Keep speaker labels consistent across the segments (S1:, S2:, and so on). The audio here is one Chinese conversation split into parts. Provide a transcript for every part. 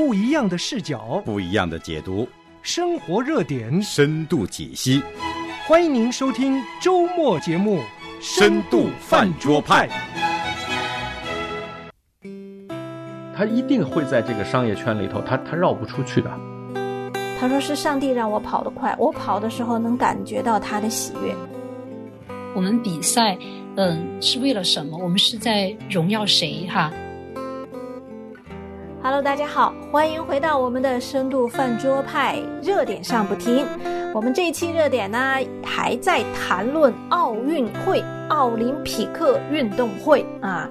S1: 不一样的视角，
S2: 不一样的解读，
S1: 生活热点，
S2: 深度解析。
S1: 欢迎您收听周末节目《
S2: 深度饭桌派》。
S3: 他一定会在这个商业圈里头，他他绕不出去的。
S4: 他说是上帝让我跑得快，我跑的时候能感觉到他的喜悦。
S5: 我们比赛，嗯，是为了什么？我们是在荣耀谁？哈。
S4: Hello，大家好，欢迎回到我们的深度饭桌派热点上不停。我们这一期热点呢，还在谈论奥运会、奥林匹克运动会啊。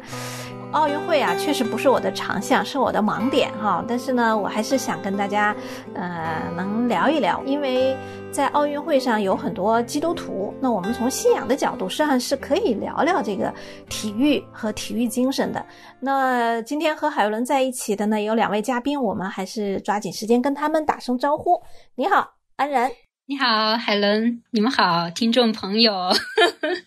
S4: 奥运会啊，确实不是我的长项，是我的盲点哈。但是呢，我还是想跟大家，呃，能聊一聊，因为在奥运会上有很多基督徒，那我们从信仰的角度，实际上是可以聊聊这个体育和体育精神的。那今天和海伦在一起的呢，有两位嘉宾，我们还是抓紧时间跟他们打声招呼。你好，安然。
S5: 你好，海伦。你们好，听众朋友。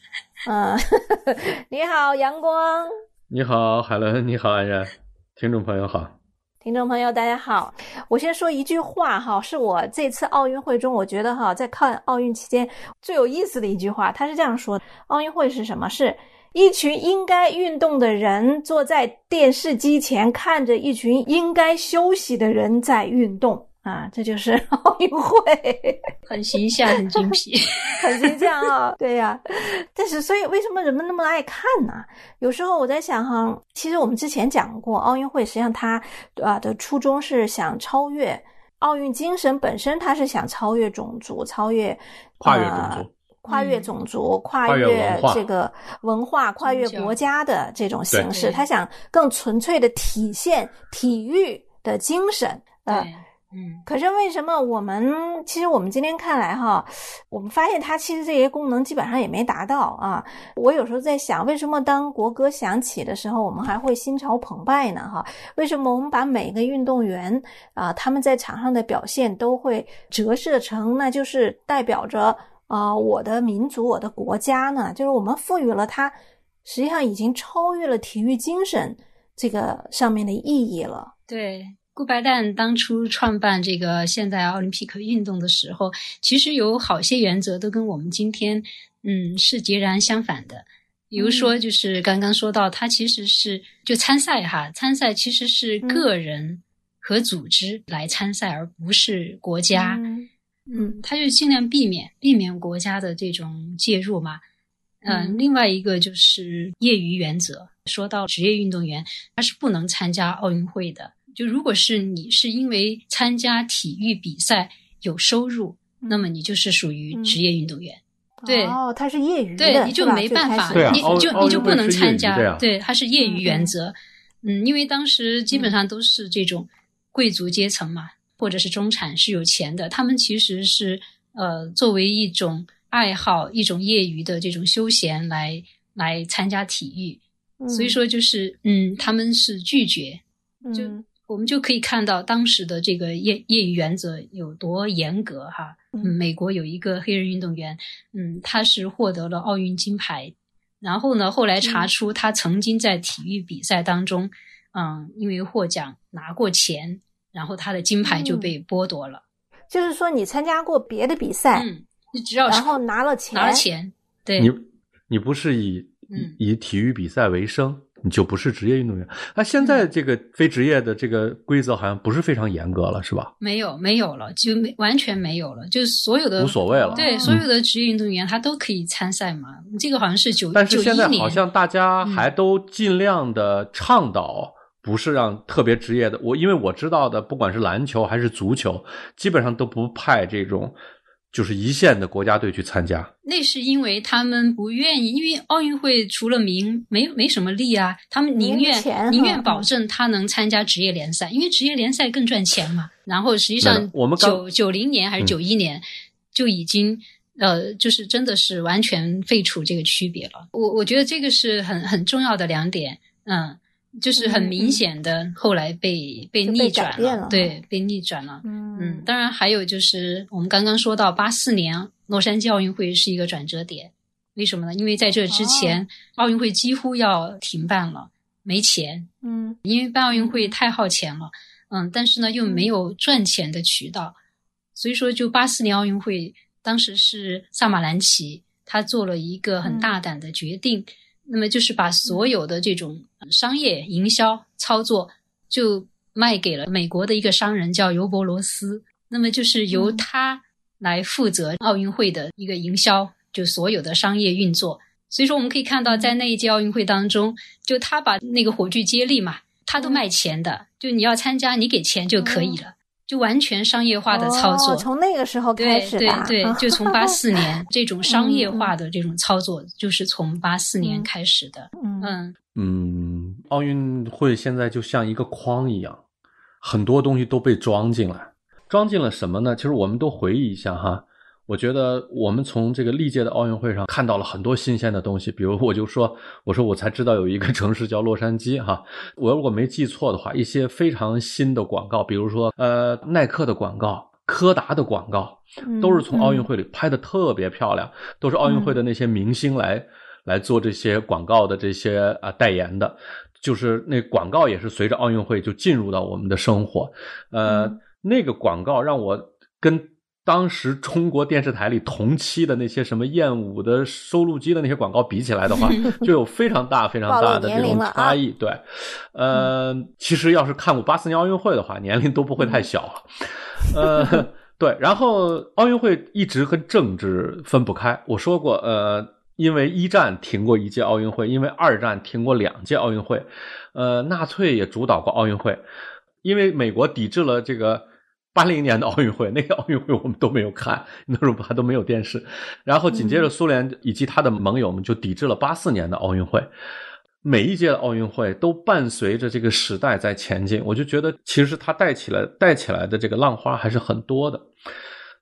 S4: 嗯，你好，阳光。
S3: 你好，海伦。你好，安然。听众朋友好，
S4: 听众朋友大家好。我先说一句话哈，是我这次奥运会中，我觉得哈，在看奥运期间最有意思的一句话。他是这样说的：奥运会是什么？是一群应该运动的人坐在电视机前，看着一群应该休息的人在运动。啊，这就是 奥运会，
S5: 很形象，很精 辟，
S4: 很形象啊！对呀，但是所以为什么人们那么爱看呢？有时候我在想哈，其实我们之前讲过，奥运会实际上它啊的初衷是想超越奥运精神本身，它是想超越种族，超越
S3: 跨越种族，
S4: 跨越种族，跨越这个文化，跨越国家的这种形式，他想更纯粹的体现体育的精神，
S5: 呃。
S4: 嗯，可是为什么我们其实我们今天看来哈，我们发现它其实这些功能基本上也没达到啊。我有时候在想，为什么当国歌响起的时候，我们还会心潮澎湃呢？哈，为什么我们把每个运动员啊他们在场上的表现都会折射成那就是代表着啊我的民族、我的国家呢？就是我们赋予了它，实际上已经超越了体育精神这个上面的意义了。
S5: 对。顾白旦当初创办这个现代奥林匹克运动的时候，其实有好些原则都跟我们今天，嗯，是截然相反的。比如说，就是刚刚说到，他其实是就参赛哈，参赛其实是个人和组织来参赛，而不是国家。嗯，他就尽量避免避免国家的这种介入嘛。嗯，另外一个就是业余原则。说到职业运动员，他是不能参加奥运会的。就如果是你是因为参加体育比赛有收入，那么你就是属于职业运动员。对，
S4: 哦，他是业余
S5: 的，对，你就没办法，你就你就不能参加。对，他是业余原则。嗯，因为当时基本上都是这种贵族阶层嘛，或者是中产是有钱的，他们其实是呃作为一种爱好、一种业余的这种休闲来来参加体育。所以说，就是嗯，他们是拒绝就。我们就可以看到当时的这个业业余原则有多严格哈。嗯，美国有一个黑人运动员，嗯，他是获得了奥运金牌，然后呢，后来查出他曾经在体育比赛当中，嗯，因为获奖拿过钱，然后他的金牌就被剥夺了。
S4: 就是说，你参加过别的比赛，
S5: 嗯，你只要
S4: 然后拿了钱，
S5: 拿了钱，对，
S3: 你你不是以以体育比赛为生。你就不是职业运动员。那现在这个非职业的这个规则好像不是非常严格了，是吧？
S5: 没有，没有了，就没完全没有了，就是所有的
S3: 无所谓了。
S5: 对，所有的职业运动员他都可以参赛嘛。这个好像是九，
S3: 但是现在好像大家还都尽量的倡导，不是让特别职业的。我因为我知道的，不管是篮球还是足球，基本上都不派这种。就是一线的国家队去参加，
S5: 那是因为他们不愿意，因为奥运会除了名没没什么利啊，他们宁愿宁愿保证他能参加职业联赛，因为职业联赛更赚钱嘛。然后实际上，
S3: 我们
S5: 九九零年还是九一年就已经呃，就是真的是完全废除这个区别了。我我觉得这个是很很重要的两点，嗯。就是很明显的，后来被被逆转了，对，被逆转了。嗯，当然还有就是我们刚刚说到八四年洛杉矶奥运会是一个转折点，为什么呢？因为在这之前奥运会几乎要停办了，没钱。
S4: 嗯，
S5: 因为办奥运会太耗钱了。嗯，但是呢又没有赚钱的渠道，所以说就八四年奥运会，当时是萨马兰奇他做了一个很大胆的决定，那么就是把所有的这种商业营销操作就卖给了美国的一个商人叫尤伯罗斯，那么就是由他来负责奥运会的一个营销，就所有的商业运作。所以说我们可以看到，在那一届奥运会当中，就他把那个火炬接力嘛。他都卖钱的，就你要参加，你给钱就可以了，就完全商业化的操作。
S4: 从那个时候开始
S5: 对对对，就从八四年 这种商业化的这种操作，就是从八四年开始的。
S3: 嗯嗯，奥运会现在就像一个筐一样，很多东西都被装进来，装进了什么呢？其实我们都回忆一下哈。我觉得我们从这个历届的奥运会上看到了很多新鲜的东西，比如我就说，我说我才知道有一个城市叫洛杉矶哈，我如果没记错的话，一些非常新的广告，比如说呃耐克的广告、柯达的广告，都是从奥运会里拍的特别漂亮，都是奥运会的那些明星来来做这些广告的这些啊代言的，就是那广告也是随着奥运会就进入到我们的生活，呃那个广告让我跟。当时中国电视台里同期的那些什么燕舞的收录机的那些广告比起来的话，就有非常大非常大的这种差异。对，呃，其实要是看过八四年奥运会的话，年龄都不会太小。呃，对，然后奥运会一直跟政治分不开。我说过，呃，因为一战停过一届奥运会，因为二战停过两届奥运会，呃，纳粹也主导过奥运会，因为美国抵制了这个。八零年的奥运会，那个奥运会我们都没有看，那时候还都没有电视。然后紧接着，苏联以及他的盟友们就抵制了八四年的奥运会。每一届的奥运会都伴随着这个时代在前进，我就觉得其实它带起来带起来的这个浪花还是很多的。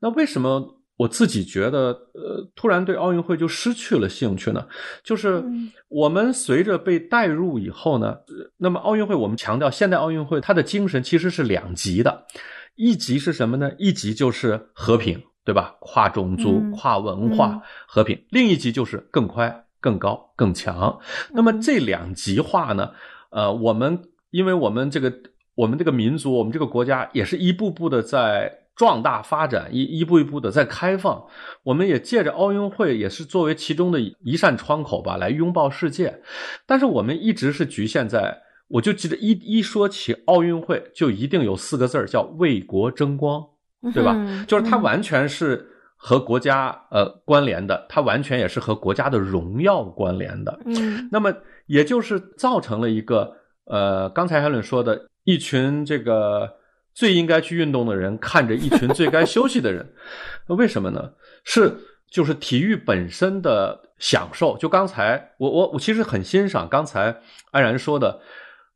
S3: 那为什么我自己觉得呃突然对奥运会就失去了兴趣呢？就是我们随着被带入以后呢，那么奥运会我们强调现代奥运会它的精神其实是两极的。一级是什么呢？一级就是和平，对吧？跨种族、跨文化和平。另一级就是更快、更高、更强。那么这两极化呢？呃，我们因为我们这个我们这个民族，我们这个国家也是一步步的在壮大发展，一一步一步的在开放。我们也借着奥运会，也是作为其中的一扇窗口吧，来拥抱世界。但是我们一直是局限在。我就记得一一说起奥运会，就一定有四个字儿叫为国争光，对吧？就是它完全是和国家呃关联的，它完全也是和国家的荣耀关联的。嗯，那么也就是造成了一个呃，刚才海伦说的一群这个最应该去运动的人看着一群最该休息的人，那为什么呢？是就是体育本身的享受。就刚才我我我其实很欣赏刚才安然说的。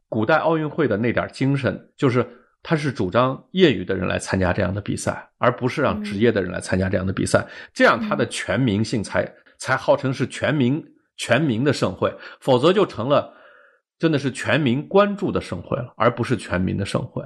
S3: 古代奥运会的那点精神，就是他是主张业余的人来参加这样的比赛，而不是让职业的人来参加这样的比赛，这样他的全民性才才号称是全民全民的盛会，否则就成了真的是全民关注的盛会了，而不是全民的盛会。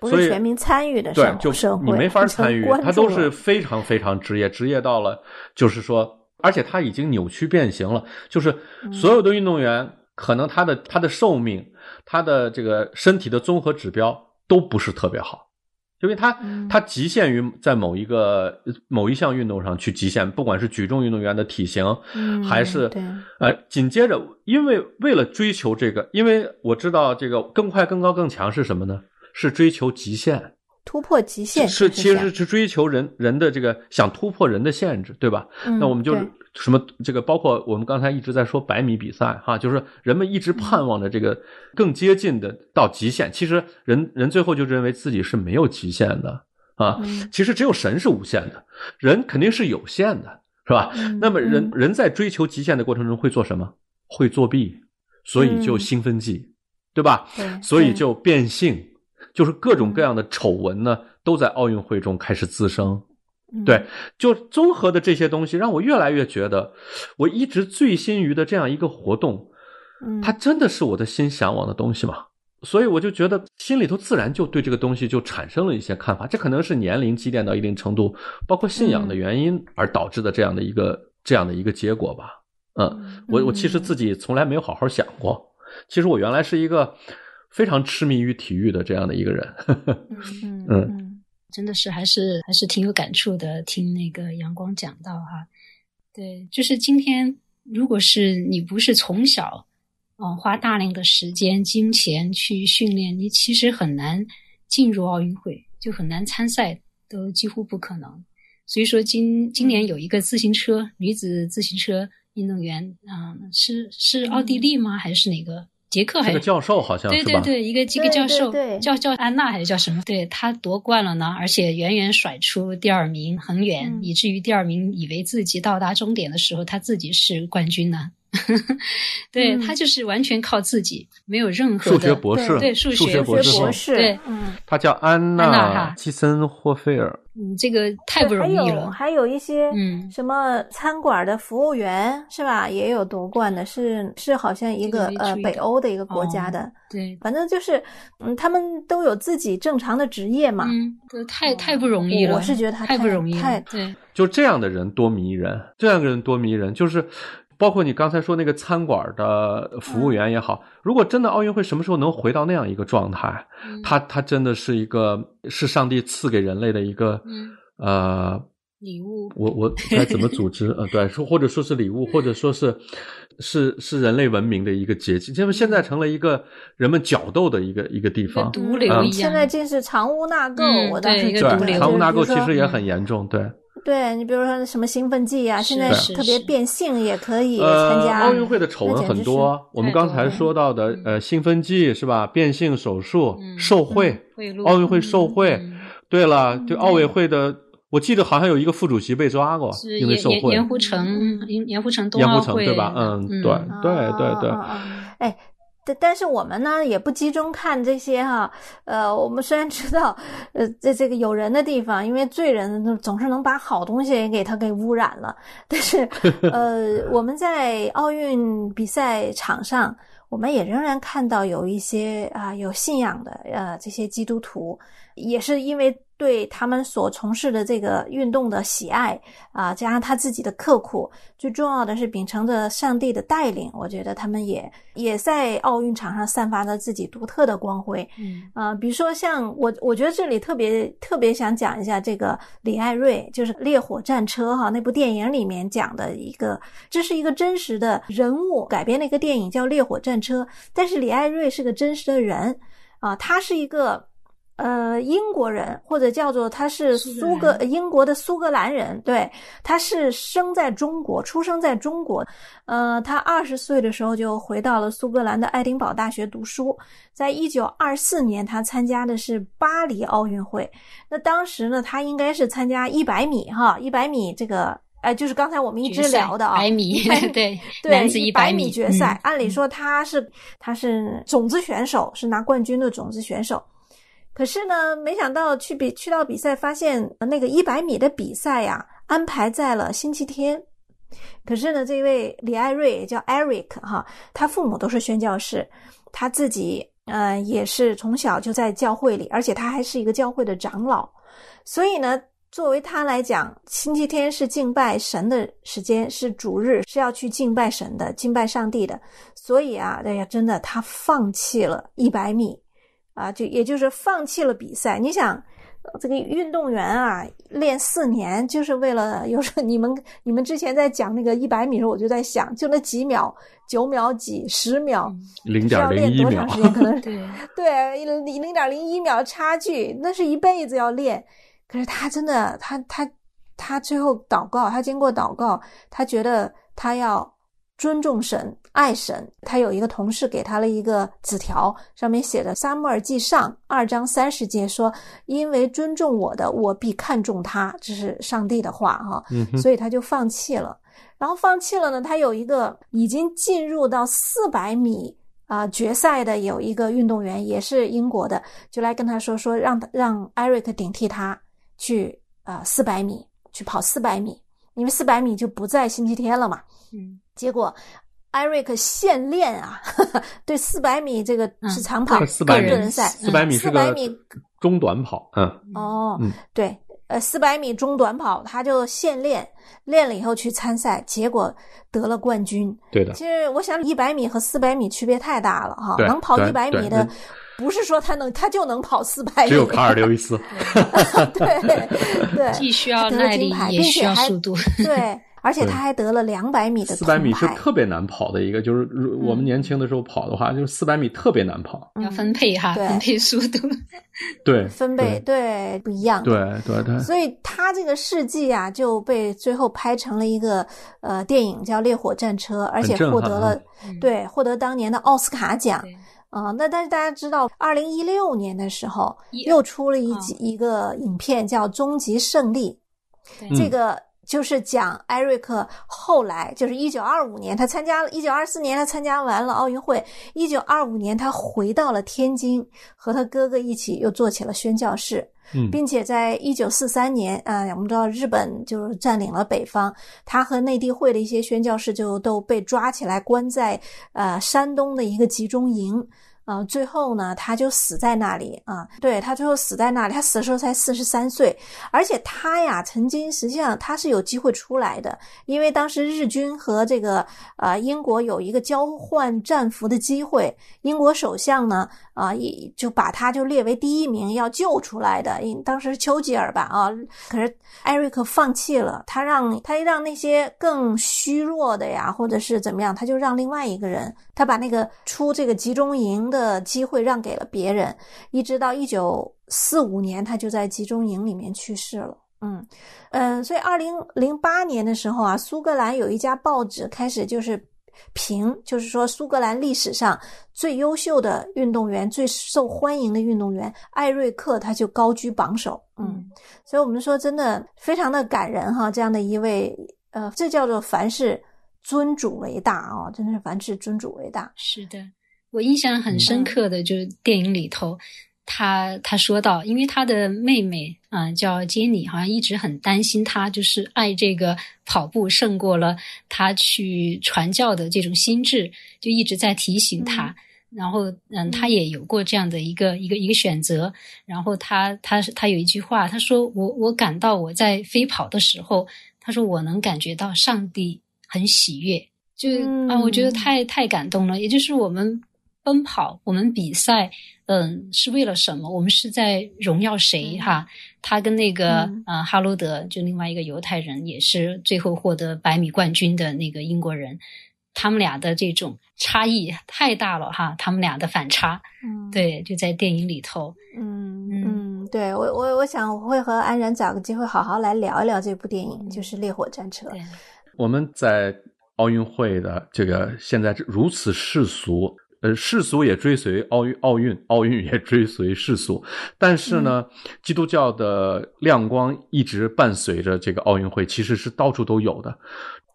S4: 所以全民参与的
S3: 对，就你没法参与，他都是非常非常职业，职业到了就是说，而且他已经扭曲变形了，就是所有的运动员可能他的他的寿命。他的这个身体的综合指标都不是特别好，因为他他极限于在某一个某一项运动上去极限，不管是举重运动员的体型，还是呃，紧接着，因为为了追求这个，因为我知道这个更快、更高、更强是什么呢？是追求极限。
S4: 突破极限
S3: 是，其实是追求人人的这个想突破人的限制，对吧？那我们就是什么这个，包括我们刚才一直在说百米比赛哈，就是人们一直盼望着这个更接近的到极限。其实人人最后就认为自己是没有极限的啊，其实只有神是无限的，人肯定是有限的，是吧？那么人人在追求极限的过程中会做什么？会作弊，所以就兴奋剂，对吧？所以就变性。就是各种各样的丑闻呢，都在奥运会中开始滋生。对，就综合的这些东西，让我越来越觉得，我一直醉心于的这样一个活动，它真的是我的心向往的东西吗？所以我就觉得心里头自然就对这个东西就产生了一些看法。这可能是年龄积淀到一定程度，包括信仰的原因而导致的这样的一个这样的一个结果吧。嗯，我我其实自己从来没有好好想过，其实我原来是一个。非常痴迷于体育的这样的一个人。
S5: 嗯嗯，真的是还是还是挺有感触的。听那个阳光讲到哈，对，就是今天，如果是你不是从小，嗯，花大量的时间、金钱去训练，你其实很难进入奥运会，就很难参赛，都几乎不可能。所以说，今今年有一个自行车女子自行车运动员，嗯，是是奥地利吗？还是哪个？捷克还
S3: 是个教授？好像
S5: 对对对，一个一个教授，叫叫安娜还是叫什么？对他夺冠了呢，而且远远甩出第二名很远，以至于第二名以为自己到达终点的时候，他自己是冠军呢。对他就是完全靠自己，没有任何
S3: 数学博士，
S5: 对
S3: 数
S5: 学
S3: 博
S5: 士，对，
S4: 嗯，
S3: 他叫安娜基森霍菲尔。
S5: 嗯，这个太不容易了。
S4: 还有还有一些，嗯，什么餐馆的服务员是吧？也有夺冠的，是是好像一个呃北欧的一个国家的。
S5: 对，
S4: 反正就是，嗯，他们都有自己正常的职业嘛。
S5: 嗯，太太不容易了。
S4: 我是觉得他
S5: 太不容易，
S4: 太
S5: 对。
S3: 就这样的人多迷人，这样的人多迷人，就是。包括你刚才说那个餐馆的服务员也好，如果真的奥运会什么时候能回到那样一个状态，它它真的是一个是上帝赐给人类的一个呃
S5: 礼物。
S3: 我我该怎么组织？呃，对，说或者说是礼物，或者说是是是人类文明的一个结晶。因为现在成了一个人们角斗的一个一个地方，
S5: 毒瘤一样。
S4: 现在竟是藏污纳垢，我当时
S5: 对
S3: 藏污纳垢其实也很严重，对。
S4: 对你比如说什么兴奋剂啊，现在特别变性也可以参加。
S3: 奥运会的丑闻很多，我们刚才说到的呃兴奋剂是吧？变性手术、受贿、奥运会受贿。对了，就奥委会的，我记得好像有一个副主席被抓过，因为受贿。
S5: 盐湖城，盐湖城冬
S3: 奥会对吧？嗯，对对对对。
S4: 哎。但但是我们呢也不集中看这些哈，呃，我们虽然知道，呃，在这个有人的地方，因为罪人总是能把好东西给他给污染了，但是，呃，我们在奥运比赛场上，我们也仍然看到有一些啊有信仰的呃这些基督徒，也是因为。对他们所从事的这个运动的喜爱啊，加上他自己的刻苦，最重要的是秉承着上帝的带领，我觉得他们也也在奥运场上散发着自己独特的光辉。嗯啊，比如说像我，我觉得这里特别特别想讲一下这个李艾瑞，就是《烈火战车》哈那部电影里面讲的一个，这是一个真实的人物改编的一个电影，叫《烈火战车》，但是李艾瑞是个真实的人啊，他是一个。呃，英国人或者叫做他是苏格英国的苏格兰人，对，他是生在中国，出生在中国。呃，他二十岁的时候就回到了苏格兰的爱丁堡大学读书。在一九二四年，他参加的是巴黎奥运会。那当时呢，他应该是参加一百米哈，一百米这个，哎，就是刚才我们一直聊的啊，
S5: 百米对
S4: 对，
S5: 男子一
S4: 百
S5: 米
S4: 决赛。按理说他是他是种子选手，是拿冠军的种子选手。可是呢，没想到去比去到比赛，发现那个一百米的比赛呀，安排在了星期天。可是呢，这位李艾瑞叫 Eric 哈，他父母都是宣教士，他自己嗯也是从小就在教会里，而且他还是一个教会的长老。所以呢，作为他来讲，星期天是敬拜神的时间，是主日，是要去敬拜神的，敬拜上帝的。所以啊，哎呀，真的，他放弃了一百米。啊，就也就是放弃了比赛。你想，这个运动员啊，练四年就是为了，有时候你们你们之前在讲那个一百米的时候，我就在想，就那几秒，九秒几，十秒，
S3: 零点零一秒，
S4: 可能对对零零点零一秒差距，那是一辈子要练。可是他真的，他他他最后祷告，他经过祷告，他觉得他要。尊重神，爱神。他有一个同事给他了一个纸条，上面写着《撒母耳记上》二章三十节，说：“因为尊重我的，我必看重他。”这是上帝的话，哈。所以他就放弃了。然后放弃了呢，他有一个已经进入到四百米啊决赛的有一个运动员，也是英国的，就来跟他说说，让让艾瑞克顶替他去啊四百米去跑四百米，因为四百米就不在星期天了嘛。嗯。结果，艾瑞克现练啊，对四百米这个是长跑个人赛，
S3: 四百米是个中短跑，嗯，
S4: 哦，对，呃四百米中短跑，他就现练，练了以后去参赛，结果得了冠军。
S3: 对的。
S4: 其实我想一百米和四百米区别太大了哈，能跑一百米的。不是说他能，他就能跑四百米。
S3: 只有卡尔刘易斯。
S4: 对对，
S5: 既需要耐力，也需要速度。
S4: 对，而且他还得了两百米的
S3: 四百米是特别难跑的一个，就是我们年轻的时候跑的话，就是四百米特别难跑，
S5: 要分配哈，分配速度。
S3: 对，
S4: 分配对不一样。
S3: 对对对。
S4: 所以他这个事迹啊，就被最后拍成了一个呃电影，叫《烈火战车》，而且获得了对获得当年的奥斯卡奖。啊，那但是大家知道，二零一六年的时候又出了一集一个影片叫《终极胜利》，这个就是讲艾瑞克后来就是一九二五年他参加了一九二四年他参加完了奥运会，一九二五年他回到了天津，和他哥哥一起又做起了宣教士，并且在一九四三年啊，我们知道日本就是占领了北方，他和内地会的一些宣教士就都被抓起来关在呃山东的一个集中营。啊，最后呢，他就死在那里啊！对他最后死在那里，他死的时候才四十三岁，而且他呀，曾经实际上他是有机会出来的，因为当时日军和这个呃英国有一个交换战俘的机会，英国首相呢啊，也就把他就列为第一名要救出来的，因当时丘吉尔吧啊，可是艾瑞克放弃了，他让他让那些更虚弱的呀，或者是怎么样，他就让另外一个人，他把那个出这个集中营的。的机会让给了别人，一直到一九四五年，他就在集中营里面去世了。嗯嗯，所以二零零八年的时候啊，苏格兰有一家报纸开始就是评，就是说苏格兰历史上最优秀的运动员、最受欢迎的运动员艾瑞克，他就高居榜首。嗯，所以我们说真的非常的感人哈，这样的一位呃，这叫做凡事尊主为大啊，真的是凡事尊主为大。
S5: 是的。我印象很深刻的就是电影里头，他他说到，因为他的妹妹啊叫杰尼，好像一直很担心他，就是爱这个跑步胜过了他去传教的这种心智，就一直在提醒他。然后嗯，他也有过这样的一个一个一个选择。然后他他他有一句话，他说我我感到我在飞跑的时候，他说我能感觉到上帝很喜悦，就啊，我觉得太太感动了。也就是我们。奔跑，我们比赛，嗯，是为了什么？我们是在荣耀谁？哈，他跟那个呃哈罗德，就另外一个犹太人，也是最后获得百米冠军的那个英国人，他们俩的这种差异太大了，哈，他们俩的反差，嗯，对，就在电影里头，
S4: 嗯嗯，对我我我想我会和安然找个机会好好来聊一聊这部电影，就是《烈火战车》。
S3: 我们在奥运会的这个现在如此世俗。呃，世俗也追随奥运，奥运，奥运也追随世俗。但是呢，基督教的亮光一直伴随着这个奥运会，其实是到处都有的。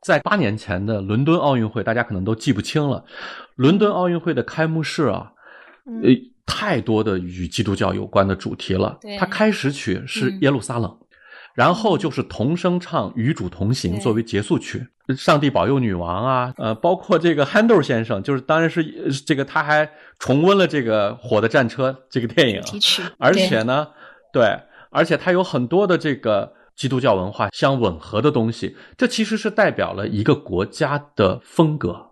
S3: 在八年前的伦敦奥运会，大家可能都记不清了。伦敦奥运会的开幕式啊，呃，太多的与基督教有关的主题了。它开始曲是耶路撒冷。然后就是同声唱《与主同行》作为结束曲，上帝保佑女王啊，呃，包括这个憨豆先生，就是当然是这个他还重温了这个《火的战车》这个电影，而且呢，对，而且他有很多的这个基督教文化相吻合的东西，这其实是代表了一个国家的风格。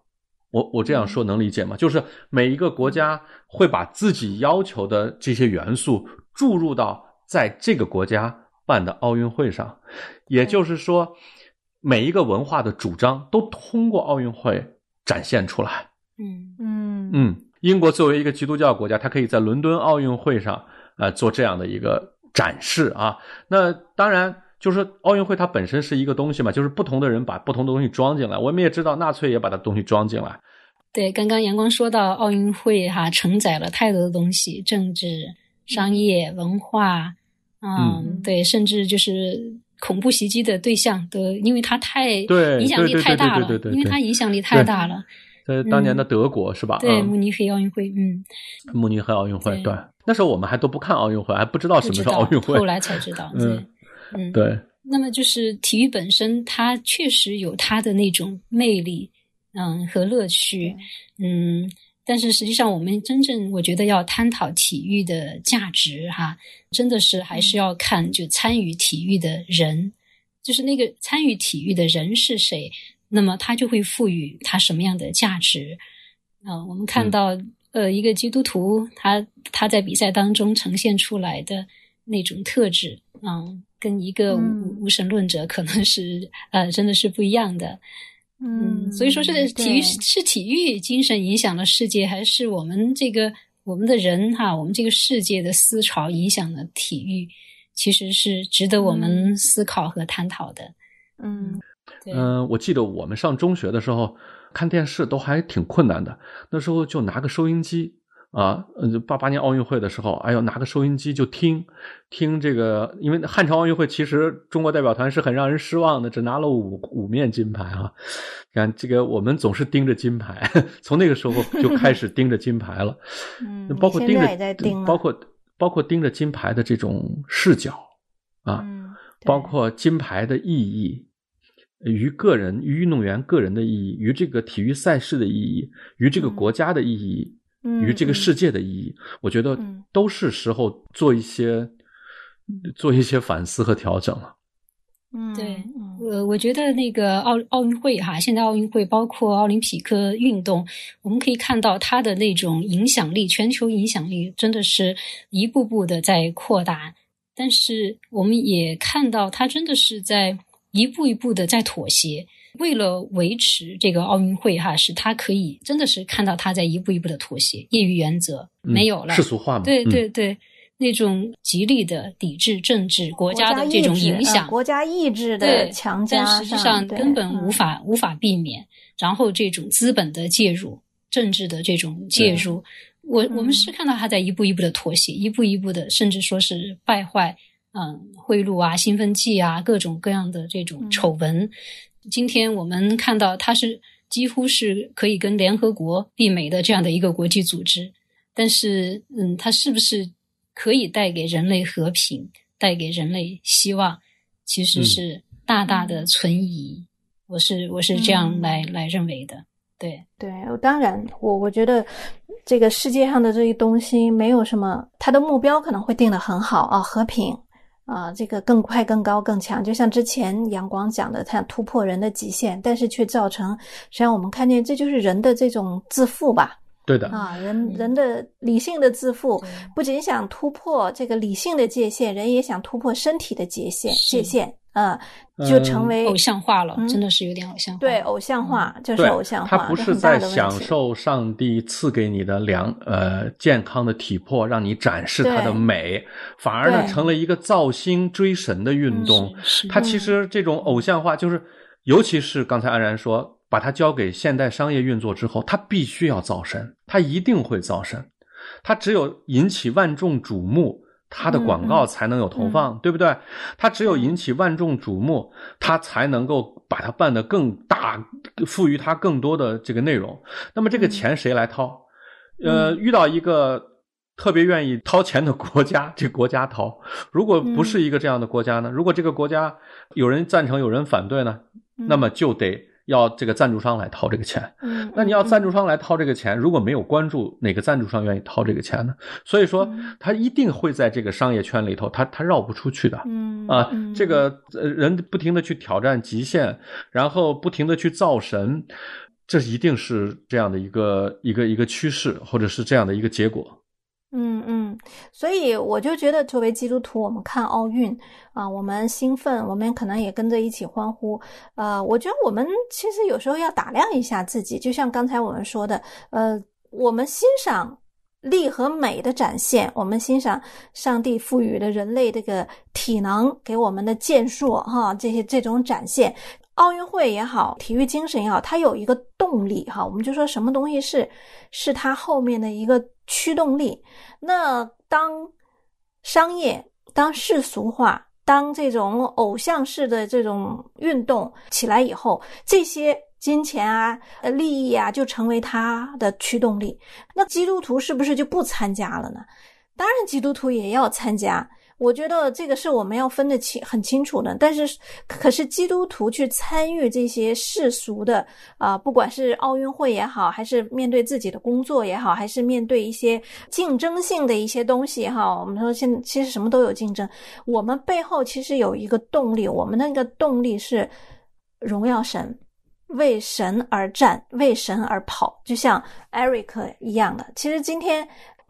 S3: 我我这样说能理解吗？就是每一个国家会把自己要求的这些元素注入到在这个国家。办的奥运会上，也就是说，每一个文化的主张都通过奥运会展现出来。
S5: 嗯
S4: 嗯
S3: 嗯，英国作为一个基督教国家，它可以在伦敦奥运会上呃做这样的一个展示啊。那当然，就是奥运会它本身是一个东西嘛，就是不同的人把不同的东西装进来。我们也知道，纳粹也把它东西装进来。
S5: 对，刚刚阳光说到奥运会哈，承载了太多的东西，政治、商业、文化。嗯，对，甚至就是恐怖袭击的对象都，因为他太影响力太大了，因为他影响力太大了。
S3: 在当年的德国是吧？
S5: 对，慕尼黑奥运会，嗯，
S3: 慕尼黑奥运会，对，那时候我们还都不看奥运会，还不知道什么是奥运会，
S5: 后来才知道。嗯
S3: 嗯，对。
S5: 那么就是体育本身，它确实有它的那种魅力，嗯，和乐趣，嗯。但是实际上，我们真正我觉得要探讨体育的价值，哈，真的是还是要看就参与体育的人，就是那个参与体育的人是谁，那么他就会赋予他什么样的价值。啊，我们看到，呃，一个基督徒，他他在比赛当中呈现出来的那种特质，嗯，跟一个无无神论者可能是呃，真的是不一样的。嗯，所以说是体育是体育精神影响了世界，还是我们这个我们的人哈，我们这个世界的思潮影响了体育，其实是值得我们思考和探讨的。
S4: 嗯，
S3: 嗯，我记得我们上中学的时候看电视都还挺困难的，那时候就拿个收音机。啊，呃，八八年奥运会的时候，哎呦，拿个收音机就听，听这个，因为汉城奥运会其实中国代表团是很让人失望的，只拿了五五面金牌啊。看这个，我们总是盯着金牌，从那个时候就开始盯着金牌了。
S4: 嗯，
S3: 包括盯着，包括包括盯着金牌的这种视角啊，包括金牌的意义，于个人、于运动员个人的意义，于这个体育赛事的意义，于这个国家的意义。与这个世界的意义，我觉得都是时候做一些做一些反思和调整了。
S4: 嗯，
S5: 对，呃，我觉得那个奥奥运会哈，现在奥运会包括奥林匹克运动，我们可以看到它的那种影响力，全球影响力真的是一步步的在扩大，但是我们也看到它真的是在一步一步的在妥协。为了维持这个奥运会，哈，是他可以真的是看到他在一步一步的妥协，业余原则没有了，
S3: 世俗化嘛？
S5: 对对对，那种极力的抵制政治国家的这种影响，
S4: 国家意志的强加，
S5: 但实际上根本无法无法避免。然后这种资本的介入，政治的这种介入，我我们是看到他在一步一步的妥协，一步一步的，甚至说是败坏，嗯，贿赂啊，兴奋剂啊，各种各样的这种丑闻。今天我们看到，它是几乎是可以跟联合国媲美的这样的一个国际组织，但是，嗯，它是不是可以带给人类和平、带给人类希望，其实是大大的存疑。我是我是这样来来认为的。对
S4: 对，当然，我我觉得这个世界上的这些东西没有什么，它的目标可能会定的很好啊，和平。啊，这个更快、更高、更强，就像之前阳光讲的，它突破人的极限，但是却造成，实际上我们看见这就是人的这种自负吧？
S3: 对的
S4: 啊，人人的理性的自负，不仅想突破这个理性的界限，人也想突破身体的界限界限。啊，就成为
S5: 偶像化了，真的是有点偶像化。
S4: 对，偶像化就是偶像化。
S3: 他不是在享受上帝赐给你的良呃健康的体魄，让你展示它的美，反而呢成了一个造星追神的运动。他其实这种偶像化，就是尤其是刚才安然说，把它交给现代商业运作之后，他必须要造神，他一定会造神，他只有引起万众瞩目。他的广告才能有投放，对不对？它只有引起万众瞩目，它才能够把它办得更大，赋予它更多的这个内容。那么这个钱谁来掏？呃，遇到一个特别愿意掏钱的国家，这国家掏；如果不是一个这样的国家呢？如果这个国家有人赞成，有人反对呢？那么就得。要这个赞助商来掏这个钱，
S4: 嗯，
S3: 那你要赞助商来掏这个钱，如果没有关注哪个赞助商愿意掏这个钱呢？所以说，他一定会在这个商业圈里头，他他绕不出去的，
S4: 嗯
S3: 啊，这个人不停的去挑战极限，然后不停的去造神，这一定是这样的一个一个一个趋势，或者是这样的一个结果。
S4: 嗯嗯，所以我就觉得，作为基督徒，我们看奥运啊，我们兴奋，我们可能也跟着一起欢呼。呃，我觉得我们其实有时候要打量一下自己，就像刚才我们说的，呃，我们欣赏力和美的展现，我们欣赏上帝赋予的人类这个体能给我们的健硕哈，这些这种展现。奥运会也好，体育精神也好，它有一个动力哈。我们就说什么东西是是它后面的一个驱动力。那当商业、当世俗化、当这种偶像式的这种运动起来以后，这些金钱啊、利益啊，就成为它的驱动力。那基督徒是不是就不参加了呢？当然基督徒也要参加。我觉得这个是我们要分得清很清楚的，但是可是基督徒去参与这些世俗的啊，不管是奥运会也好，还是面对自己的工作也好，还是面对一些竞争性的一些东西哈，我们说现其实什么都有竞争，我们背后其实有一个动力，我们那个动力是荣耀神，为神而战，为神而跑，就像 Eric 一样的。其实今天。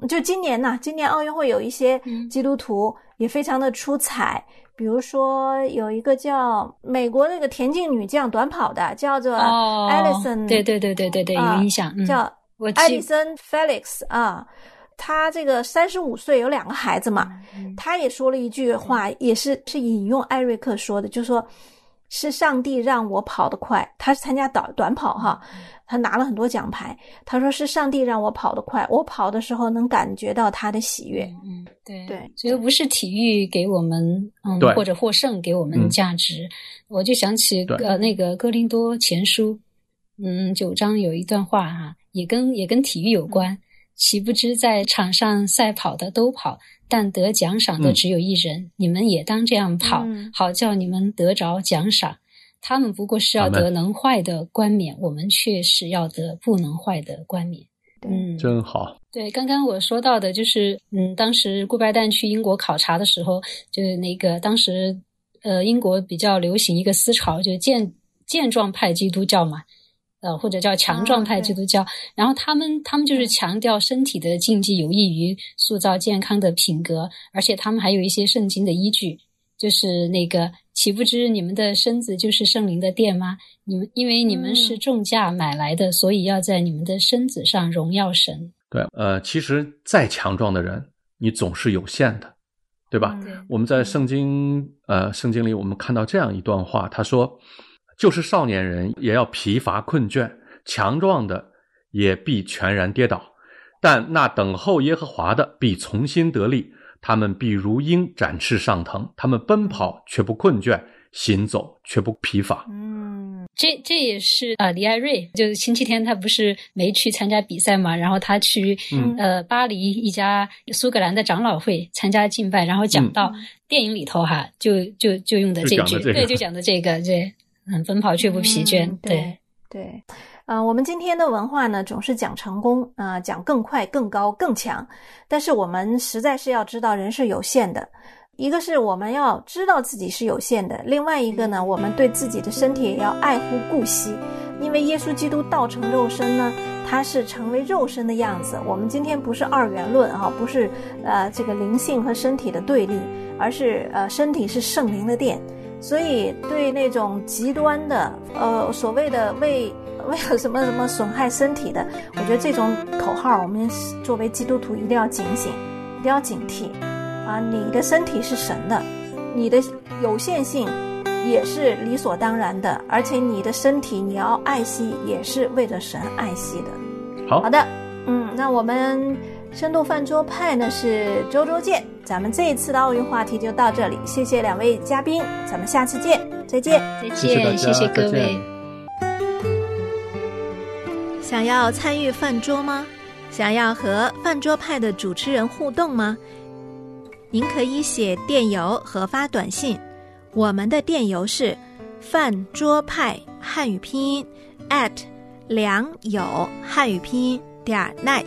S4: 就今年呐，今年奥运会有一些基督徒也非常的出彩，比如说有一个叫美国那个田径女将短跑的，叫做艾丽森，
S5: 对对对对对对，有印象，
S4: 叫艾丽森 Felix 啊，她这个三十五岁，有两个孩子嘛，她也说了一句话，也是是引用艾瑞克说的，就说。是上帝让我跑得快，他是参加短短跑哈，他拿了很多奖牌。他说是上帝让我跑得快，我跑的时候能感觉到他的喜悦。
S5: 嗯，对
S4: 对，
S5: 所以不是体育给我们嗯或者获胜给我们价值。我就想起呃那个哥林多前书，嗯九章有一段话哈，也跟也跟体育有关。岂不知在场上赛跑的都跑，但得奖赏的只有一人。你们也当这样跑，好叫你们得着奖赏。他们不过是要得能坏的冠冕，我们却是要得不能坏的冠冕。
S3: 嗯，真好。
S5: 对，刚刚我说到的就是，嗯，当时顾拜旦去英国考察的时候，就是那个当时，呃，英国比较流行一个思潮，就是健健壮派基督教嘛。呃，或者叫强壮派基督教，然后他们他们就是强调身体的禁忌有益于塑造健康的品格，而且他们还有一些圣经的依据，就是那个岂不知你们的身子就是圣灵的殿吗？你们因为你们是重价买来的，所以要在你们的身子上荣耀神。
S3: 对，呃，其实再强壮的人，你总是有限的，对吧？我们在圣经呃圣经里，我们看到这样一段话，他说。就是少年人也要疲乏困倦，强壮的也必全然跌倒，但那等候耶和华的必重新得力，他们必如鹰展翅上腾，他们奔跑却不困倦，行走却不疲乏。
S5: 嗯，这这也是啊，李艾瑞就是星期天他不是没去参加比赛嘛，然后他去呃巴黎一家苏格兰的长老会参加敬拜，然后讲到电影里头哈，就就就用的这句，对，就讲的这个这。嗯，奔跑却不疲倦。对
S4: 对，呃，我们今天的文化呢，总是讲成功啊，讲更快、更高、更强。但是我们实在是要知道，人是有限的。一个是我们要知道自己是有限的，另外一个呢，我们对自己的身体也要爱护顾惜。因为耶稣基督道成肉身呢，他是成为肉身的样子。我们今天不是二元论啊，不是呃这个灵性和身体的对立，而是呃身体是圣灵的殿。所以，对那种极端的，呃，所谓的为为了什么什么损害身体的，我觉得这种口号，我们作为基督徒一定要警醒，一定要警惕。啊，你的身体是神的，你的有限性也是理所当然的，而且你的身体你要爱惜，也是为了神爱惜的。
S3: 好
S4: 好的，嗯，那我们。深度饭桌派呢是周周见，咱们这一次的奥运话题就到这里，谢谢两位嘉宾，咱们下次见，再见，
S5: 再见，谢谢各位。
S4: 想要参与饭桌吗？想要和饭桌派的主持人互动吗？您可以写电邮和发短信，我们的电邮是饭桌派汉语拼音 at 良友汉语拼音点 net。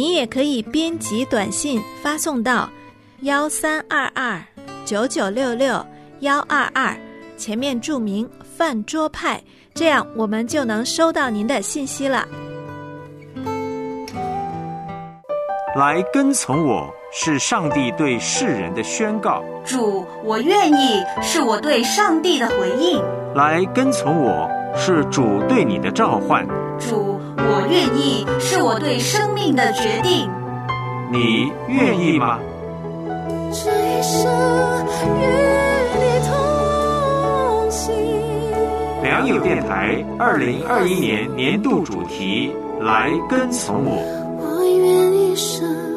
S4: 你也可以编辑短信发送到幺三二二九九六六幺二二，前面注明“饭桌派”，这样我们就能收到您的信息了。
S6: 来跟从我是上帝对世人的宣告。
S7: 主，我愿意，是我对上帝的回应。
S6: 来跟从我是主对你的召唤。
S7: 主。我愿意，是我对生命的决定。
S6: 你愿意吗？这一生与你同行。良友电台二零二一年年度主题：来跟从我。我愿一生。